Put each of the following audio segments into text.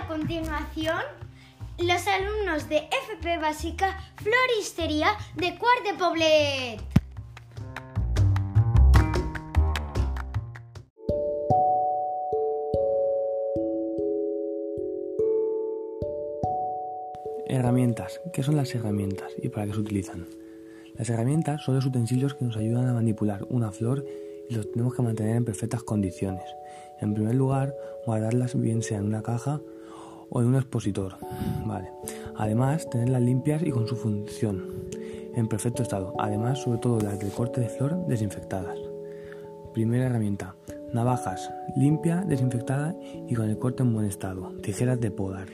A continuación, los alumnos de FP Básica Floristería de Cuart de Poblet. Herramientas. ¿Qué son las herramientas y para qué se utilizan? Las herramientas son los utensilios que nos ayudan a manipular una flor y los tenemos que mantener en perfectas condiciones. En primer lugar, guardarlas bien sea en una caja o en un expositor. Vale. Además, tenerlas limpias y con su función en perfecto estado. Además, sobre todo las del corte de flor desinfectadas. Primera herramienta. Navajas, limpia, desinfectada y con el corte en buen estado. Tijeras de podar.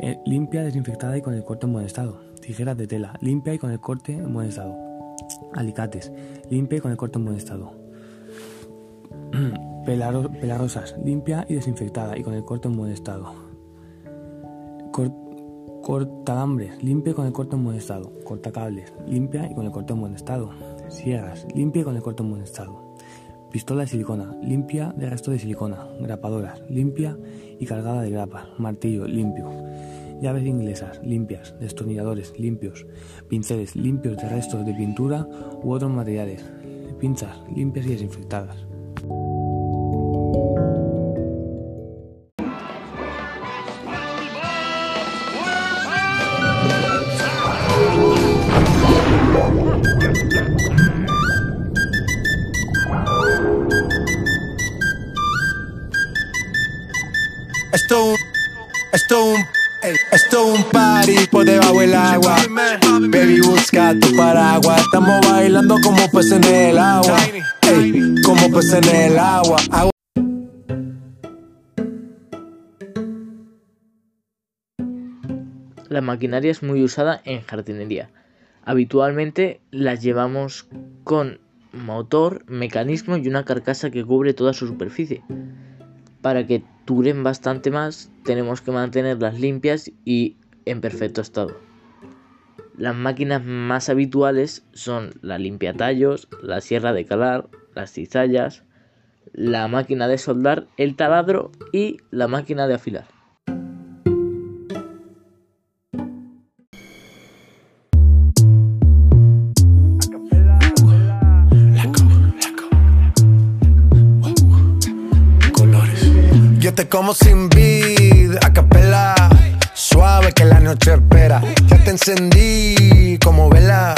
Eh, limpia, desinfectada y con el corte en buen estado. Tijeras de tela, limpia y con el corte en buen estado. Alicates, limpia y con el corte en buen estado. pelarosas, limpia y desinfectada y con el corte en buen estado. Cortalambres, limpia y con el corte en buen estado. Cortacables, limpia y con el corte en buen estado. Sierras, limpia y con el corte en buen estado. Pistola de silicona, limpia de resto de silicona. Grapadoras, limpia y cargada de grapa. Martillo, limpio. Llaves inglesas, limpias. Destornilladores, limpios. Pinceles, limpios de restos de pintura u otros materiales. Pinzas, limpias y desinfectadas. Esto un, esto un, esto un party por debajo del agua. Baby, busca tu paraguas. Estamos bailando como peces en el agua. Ey, como peces en el agua. agua. La maquinaria es muy usada en jardinería. Habitualmente las llevamos con motor, mecanismo y una carcasa que cubre toda su superficie. Para que duren bastante más, tenemos que mantenerlas limpias y en perfecto estado. Las máquinas más habituales son la limpiatallos, la sierra de calar, las cizallas, la máquina de soldar, el taladro y la máquina de afilar. Te como sin vid, a capela. Suave que la noche espera. Ya te encendí como vela.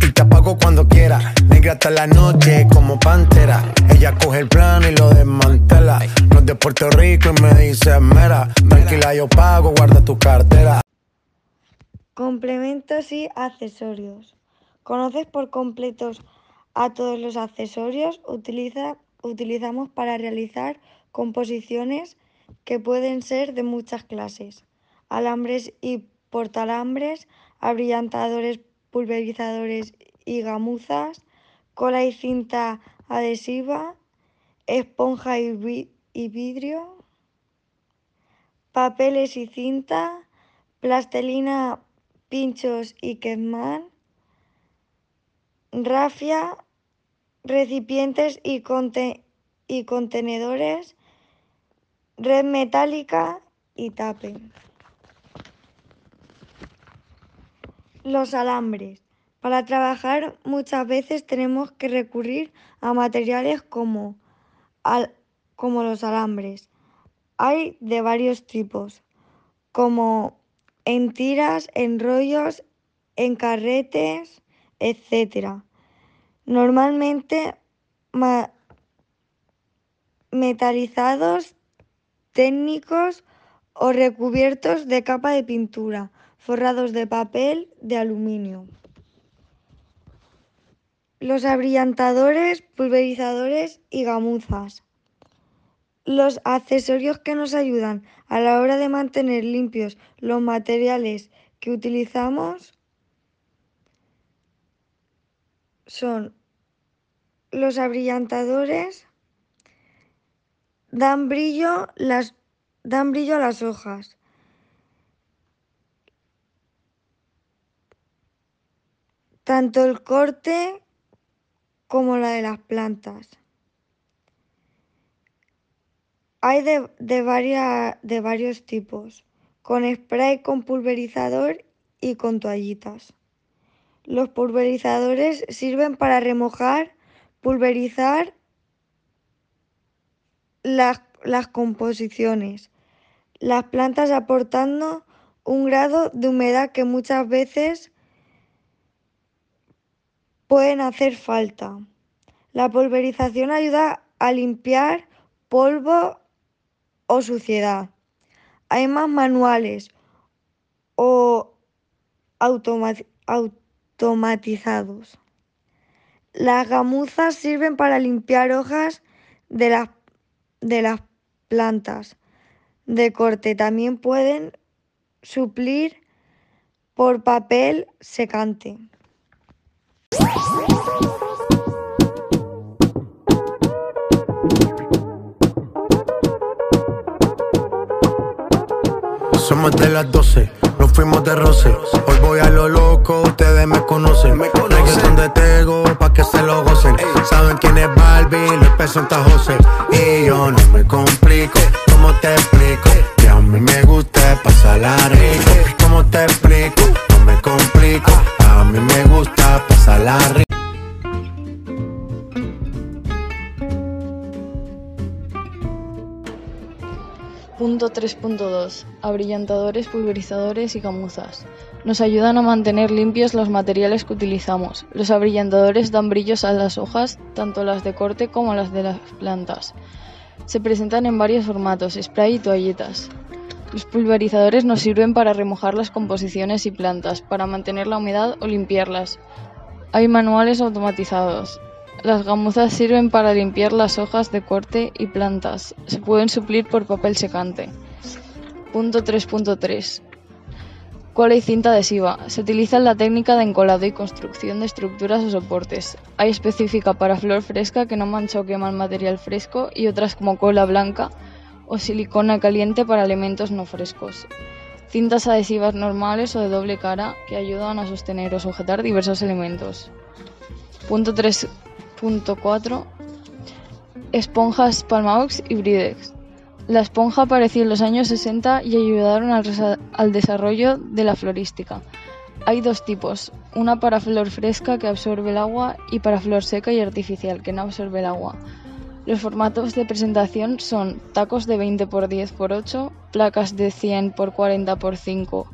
Y te apago cuando quiera. Negra hasta la noche como pantera. Ella coge el plano y lo desmantela. No es de Puerto Rico y me dice mera. Tranquila, yo pago, guarda tu cartera. Complementos y accesorios. ¿Conoces por completos a todos los accesorios? Utiliza, utilizamos para realizar composiciones que pueden ser de muchas clases. Alambres y portalambres, abrillantadores, pulverizadores y gamuzas, cola y cinta adhesiva, esponja y, vi y vidrio, papeles y cinta, plastelina, pinchos y quemán, rafia, recipientes y contenedores, red metálica y tape. Los alambres. Para trabajar muchas veces tenemos que recurrir a materiales como, al, como los alambres. Hay de varios tipos, como en tiras, en rollos, en carretes, etc. Normalmente ma metalizados, técnicos o recubiertos de capa de pintura, forrados de papel de aluminio. Los abrillantadores, pulverizadores y gamuzas. Los accesorios que nos ayudan a la hora de mantener limpios los materiales que utilizamos son los abrillantadores, dan brillo, las, dan brillo a las hojas. Tanto el corte como la de las plantas. Hay de, de, de varios tipos, con spray, con pulverizador y con toallitas. Los pulverizadores sirven para remojar, pulverizar las, composiciones, las plantas aportando un grado de humedad que muchas veces pueden hacer falta. La pulverización ayuda a limpiar polvo o suciedad. Hay más manuales o automatizados. Las gamuzas sirven para limpiar hojas de las, de las plantas de corte. También pueden suplir por papel secante. Somos de las 12, nos fuimos de roce. Hoy voy a lo loco, ustedes me conocen. Me conocen de Tego, pa' que se lo gocen. Saben quién es Barbie, les presenta José. Y yo no me complico, ¿cómo te explico? Que a mí me gusta pasarla rico. ¿Cómo te explico? No me complico, a mí me gusta pasarla rico. Punto 3.2. Abrillantadores, pulverizadores y camuzas. Nos ayudan a mantener limpios los materiales que utilizamos. Los abrillantadores dan brillos a las hojas, tanto las de corte como las de las plantas. Se presentan en varios formatos, spray y toallitas. Los pulverizadores nos sirven para remojar las composiciones y plantas, para mantener la humedad o limpiarlas. Hay manuales automatizados. Las gamuzas sirven para limpiar las hojas de corte y plantas. Se pueden suplir por papel secante. Punto 3.3. Cola y cinta adhesiva. Se utiliza en la técnica de encolado y construcción de estructuras o soportes. Hay específica para flor fresca que no mancha o quema el material fresco y otras como cola blanca o silicona caliente para elementos no frescos. Cintas adhesivas normales o de doble cara que ayudan a sostener o sujetar diversos elementos. Punto 3. Punto 4. Esponjas Palmaox y Bridex. La esponja apareció en los años 60 y ayudaron al, al, desarrollo de la florística. Hay dos tipos, una para flor fresca que absorbe el agua y para flor seca y artificial que no absorbe el agua. Los formatos de presentación son tacos de 20 x 10 x 8, placas de 100 x 40 x 5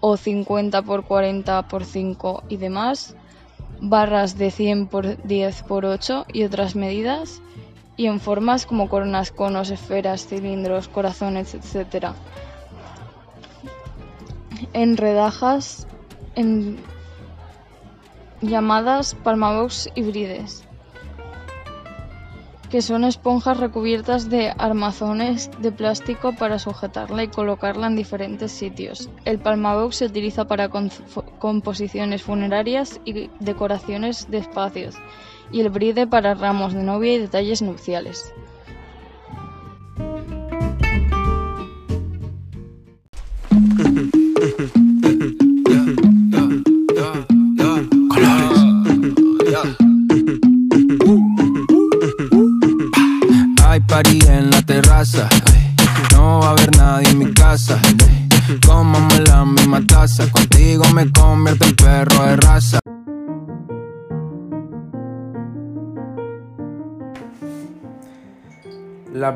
o 50 x 40 x 5 y demás, barras de 100 por 10 por 8 y otras medidas, y en formas como coronas, conos, esferas, cilindros, corazones, etc. En redajas en llamadas palmabox híbrides, que son esponjas recubiertas de armazones de plástico para sujetarla y colocarla en diferentes sitios. El palmabox se utiliza para composiciones funerarias y decoraciones de espacios, y el bride para ramos de novia y detalles nupciales.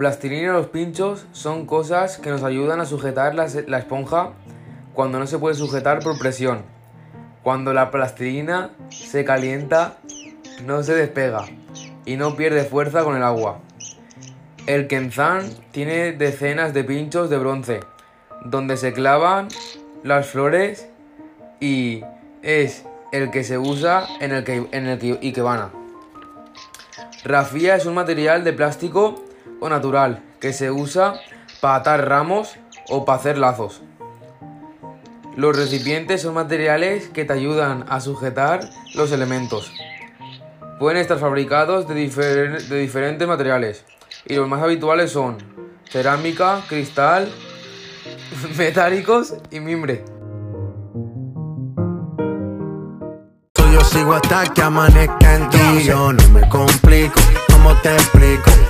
plastilina y los pinchos son cosas que nos ayudan a sujetar la, la, esponja cuando no se puede sujetar por presión. Cuando la plastilina se calienta, no se despega y no pierde fuerza con el agua. El Kenzan tiene decenas de pinchos de bronce, donde se clavan las flores y es el que se usa en el, que, en el que, es un material de plástico o natural que se usa para atar ramos o para hacer lazos. Los recipientes son materiales que te ayudan a sujetar los elementos. Pueden estar fabricados de, difer de diferentes materiales y los más habituales son cerámica, cristal, metálicos y mimbre. Yo sigo hasta que yo no me complico, ¿cómo te explico?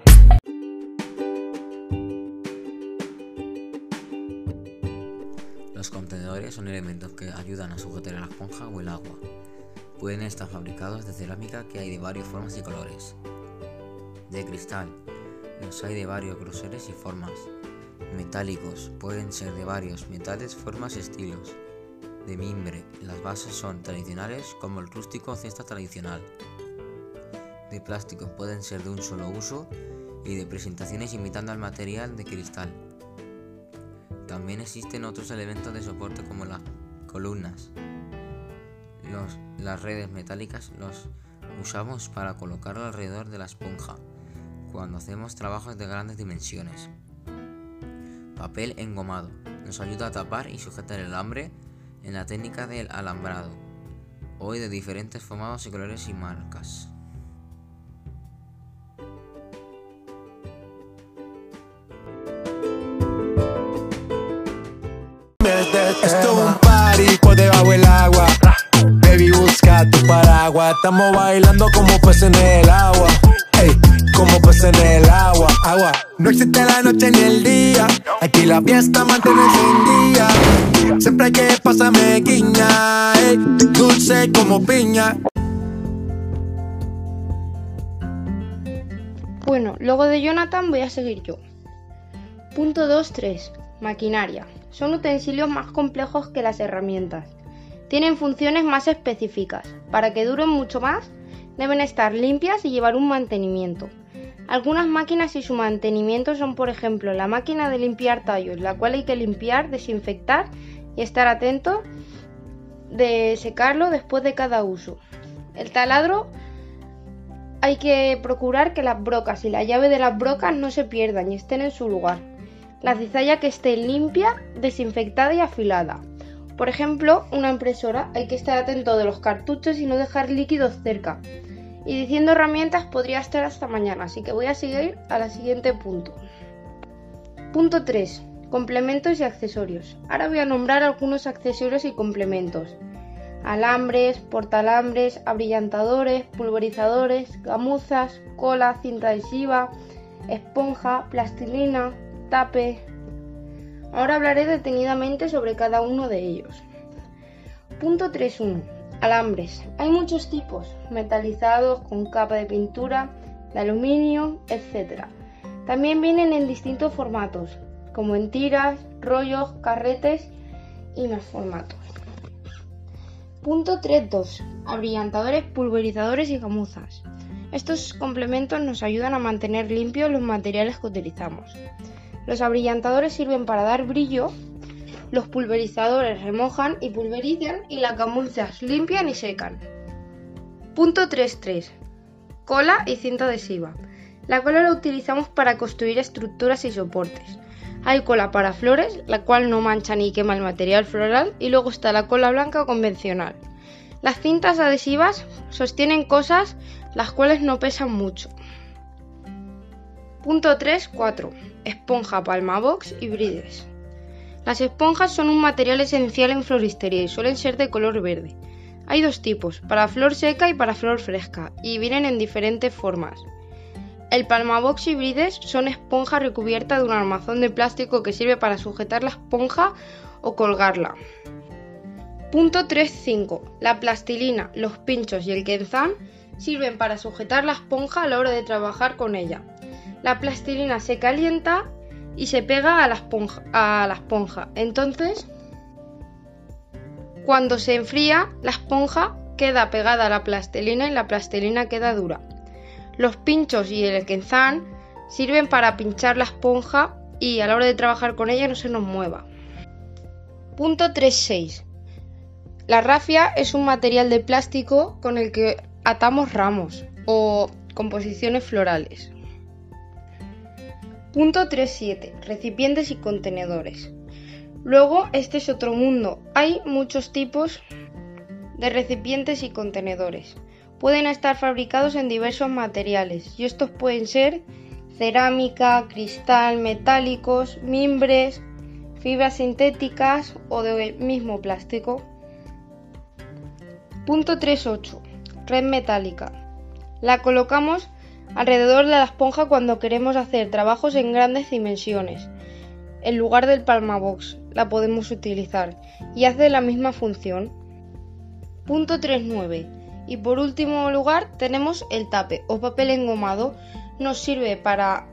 Pueden estar fabricados de cerámica que hay de varias formas y colores. De cristal, los hay de varios grosores y formas. Metálicos, pueden ser de varios metales, formas y estilos. De mimbre, las bases son tradicionales como el rústico o cesta tradicional. De plástico, pueden ser de un solo uso y de presentaciones imitando al material de cristal. También existen otros elementos de soporte como las columnas. Las redes metálicas los usamos para colocarlo alrededor de la esponja cuando hacemos trabajos de grandes dimensiones. Papel engomado. Nos ayuda a tapar y sujetar el alambre en la técnica del alambrado. Hoy de diferentes formatos y colores y marcas. Estamos bailando como peces en el agua. Ey, como peces en el agua. Agua. No existe la noche ni el día. Aquí la fiesta mantiene día. Siempre hay que pasarme guiña. Ey, dulce como piña. Bueno, luego de Jonathan voy a seguir yo. Punto 2.3. Maquinaria. Son utensilios más complejos que las herramientas. Tienen funciones más específicas. Para que duren mucho más, deben estar limpias y llevar un mantenimiento. Algunas máquinas y su mantenimiento son, por ejemplo, la máquina de limpiar tallos, la cual hay que limpiar, desinfectar y estar atento de secarlo después de cada uso. El taladro hay que procurar que las brocas y la llave de las brocas no se pierdan y estén en su lugar. La cizalla que esté limpia, desinfectada y afilada. Por ejemplo, una impresora hay que estar atento de los cartuchos y no dejar líquidos cerca. Y diciendo herramientas podría estar hasta mañana, así que voy a seguir al siguiente punto. Punto 3. Complementos y accesorios. Ahora voy a nombrar algunos accesorios y complementos. Alambres, portalambres, abrillantadores, pulverizadores, gamuzas, cola, cinta adhesiva, esponja, plastilina, tape. Ahora hablaré detenidamente sobre cada uno de ellos. Punto 3.1. Alambres. Hay muchos tipos, metalizados, con capa de pintura, de aluminio, etc. También vienen en distintos formatos, como en tiras, rollos, carretes y más formatos. Punto 3.2. Abrillantadores, pulverizadores y gamuzas. Estos complementos nos ayudan a mantener limpios los materiales que utilizamos. Los abrillantadores sirven para dar brillo, los pulverizadores remojan y pulverizan y las gamuzas limpian y secan. Punto 3.3. Cola y cinta adhesiva. La cola la utilizamos para construir estructuras y soportes. Hay cola para flores, la cual no mancha ni quema el material floral, y luego está la cola blanca convencional. Las cintas adhesivas sostienen cosas las cuales no pesan mucho. Punto 3.4. Esponja Palmabox y brides. Las esponjas son un material esencial en floristería y suelen ser de color verde. Hay dos tipos, para flor seca y para flor fresca, y vienen en diferentes formas. El Palmabox y brides son esponjas recubiertas de un armazón de plástico que sirve para sujetar la esponja o colgarla. Punto 3.5. La plastilina, los pinchos y el quenzán sirven para sujetar la esponja a la hora de trabajar con ella. La plastilina se calienta y se pega a la esponja. Entonces, cuando se enfría, la esponja queda pegada a la plastilina y la plastilina queda dura. Los pinchos y el quenzán sirven para pinchar la esponja y a la hora de trabajar con ella no se nos mueva. Punto 3.6. La rafia es un material de plástico con el que atamos ramos o composiciones florales. Punto 3.7. Recipientes y contenedores. Luego, este es otro mundo. Hay muchos tipos de recipientes y contenedores. pueden estar fabricados en diversos materiales y estos pueden ser cerámica, cristal, metálicos, mimbres, fibras sintéticas o de mismo plástico. Punto 3.8. Red metálica. La colocamos alrededor de la esponja cuando queremos hacer trabajos en grandes dimensiones. En lugar del Palmabox la podemos utilizar y hace la misma función. Punto 3.9. Y por último lugar tenemos el tape o papel engomado. Nos sirve para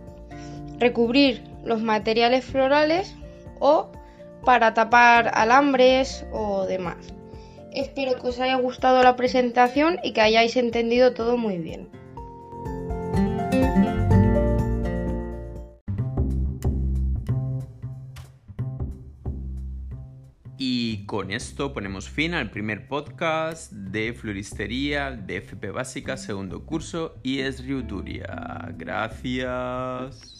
recubrir los materiales florales o para tapar alambres o demás. Espero que os haya gustado la presentación y que hayáis entendido todo muy bien. Con esto ponemos fin al primer podcast de floristería de FP Básica, segundo curso y es Riuturia. Gracias.